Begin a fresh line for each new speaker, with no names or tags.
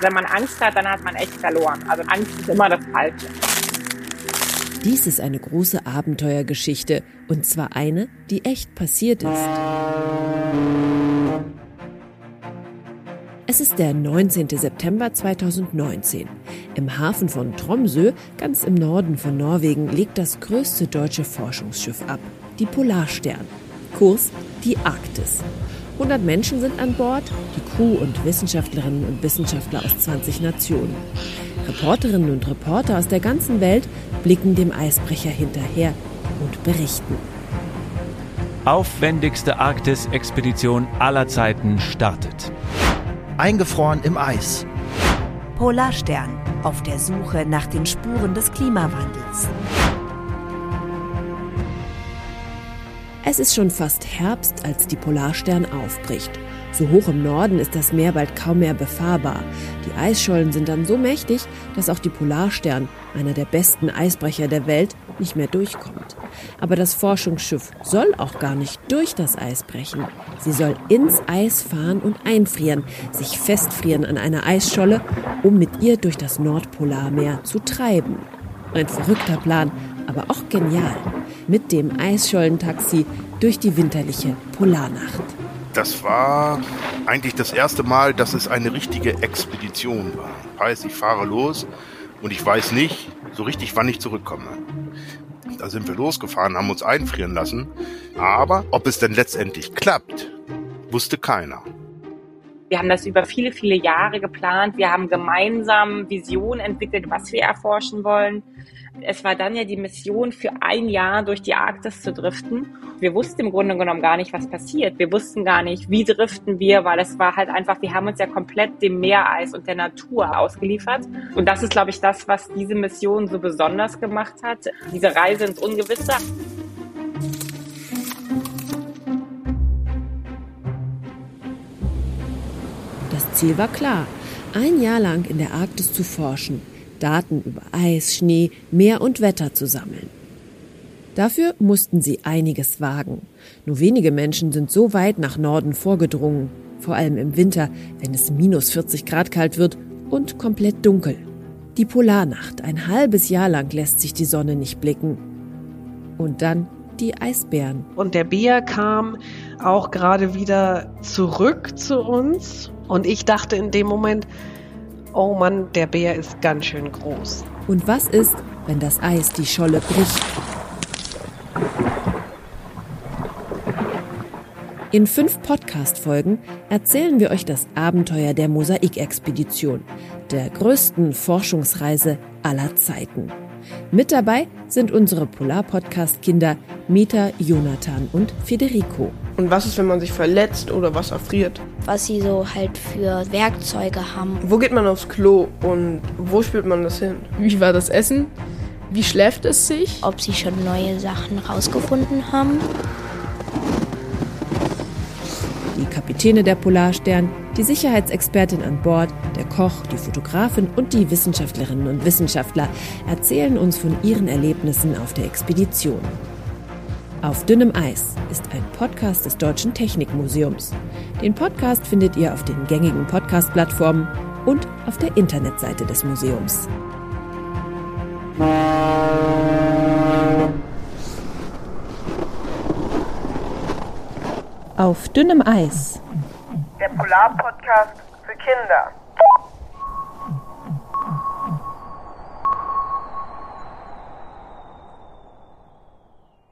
Wenn man Angst hat, dann hat man echt verloren. Also Angst ist immer das Falsche.
Dies ist eine große Abenteuergeschichte und zwar eine, die echt passiert ist. Es ist der 19. September 2019. Im Hafen von Tromsø, ganz im Norden von Norwegen, legt das größte deutsche Forschungsschiff ab, die Polarstern. Kurs die Arktis. 100 Menschen sind an Bord, die Crew und Wissenschaftlerinnen und Wissenschaftler aus 20 Nationen. Reporterinnen und Reporter aus der ganzen Welt blicken dem Eisbrecher hinterher und berichten.
Aufwendigste Arktis-Expedition aller Zeiten startet.
Eingefroren im Eis.
Polarstern auf der Suche nach den Spuren des Klimawandels.
Es ist schon fast Herbst, als die Polarstern aufbricht. So hoch im Norden ist das Meer bald kaum mehr befahrbar. Die Eisschollen sind dann so mächtig, dass auch die Polarstern, einer der besten Eisbrecher der Welt, nicht mehr durchkommt. Aber das Forschungsschiff soll auch gar nicht durch das Eis brechen. Sie soll ins Eis fahren und einfrieren, sich festfrieren an einer Eisscholle, um mit ihr durch das Nordpolarmeer zu treiben. Ein verrückter Plan, aber auch genial mit dem Eisschollentaxi durch die winterliche Polarnacht.
Das war eigentlich das erste Mal, dass es eine richtige Expedition war. Heißt, ich fahre los und ich weiß nicht so richtig, wann ich zurückkomme. Da sind wir losgefahren, haben uns einfrieren lassen. Aber ob es denn letztendlich klappt, wusste keiner.
Wir haben das über viele, viele Jahre geplant. Wir haben gemeinsam Visionen entwickelt, was wir erforschen wollen. Es war dann ja die Mission, für ein Jahr durch die Arktis zu driften. Wir wussten im Grunde genommen gar nicht, was passiert. Wir wussten gar nicht, wie driften wir, weil es war halt einfach, wir haben uns ja komplett dem Meereis und der Natur ausgeliefert. Und das ist, glaube ich, das, was diese Mission so besonders gemacht hat. Diese Reise ins Ungewisse.
Ziel war klar, ein Jahr lang in der Arktis zu forschen, Daten über Eis, Schnee, Meer und Wetter zu sammeln. Dafür mussten sie einiges wagen. Nur wenige Menschen sind so weit nach Norden vorgedrungen, vor allem im Winter, wenn es minus 40 Grad kalt wird und komplett dunkel. Die Polarnacht, ein halbes Jahr lang lässt sich die Sonne nicht blicken. Und dann die Eisbären.
Und der Bär kam auch gerade wieder zurück zu uns. Und ich dachte in dem Moment, oh Mann, der Bär ist ganz schön groß.
Und was ist, wenn das Eis die Scholle bricht? In fünf Podcast-Folgen erzählen wir euch das Abenteuer der Mosaikexpedition, der größten Forschungsreise aller Zeiten. Mit dabei sind unsere Polar-Podcast-Kinder Meta, Jonathan und Federico.
Und was ist, wenn man sich verletzt oder was erfriert?
Was sie so halt für Werkzeuge haben.
Wo geht man aufs Klo und wo spürt man das hin?
Wie war das Essen? Wie schläft es sich?
Ob sie schon neue Sachen rausgefunden haben.
Kapitäne der Polarstern, die Sicherheitsexpertin an Bord, der Koch, die Fotografin und die Wissenschaftlerinnen und Wissenschaftler erzählen uns von ihren Erlebnissen auf der Expedition. Auf dünnem Eis ist ein Podcast des Deutschen Technikmuseums. Den Podcast findet ihr auf den gängigen Podcast-Plattformen und auf der Internetseite des Museums. Auf dünnem Eis.
Der Polar-Podcast für Kinder.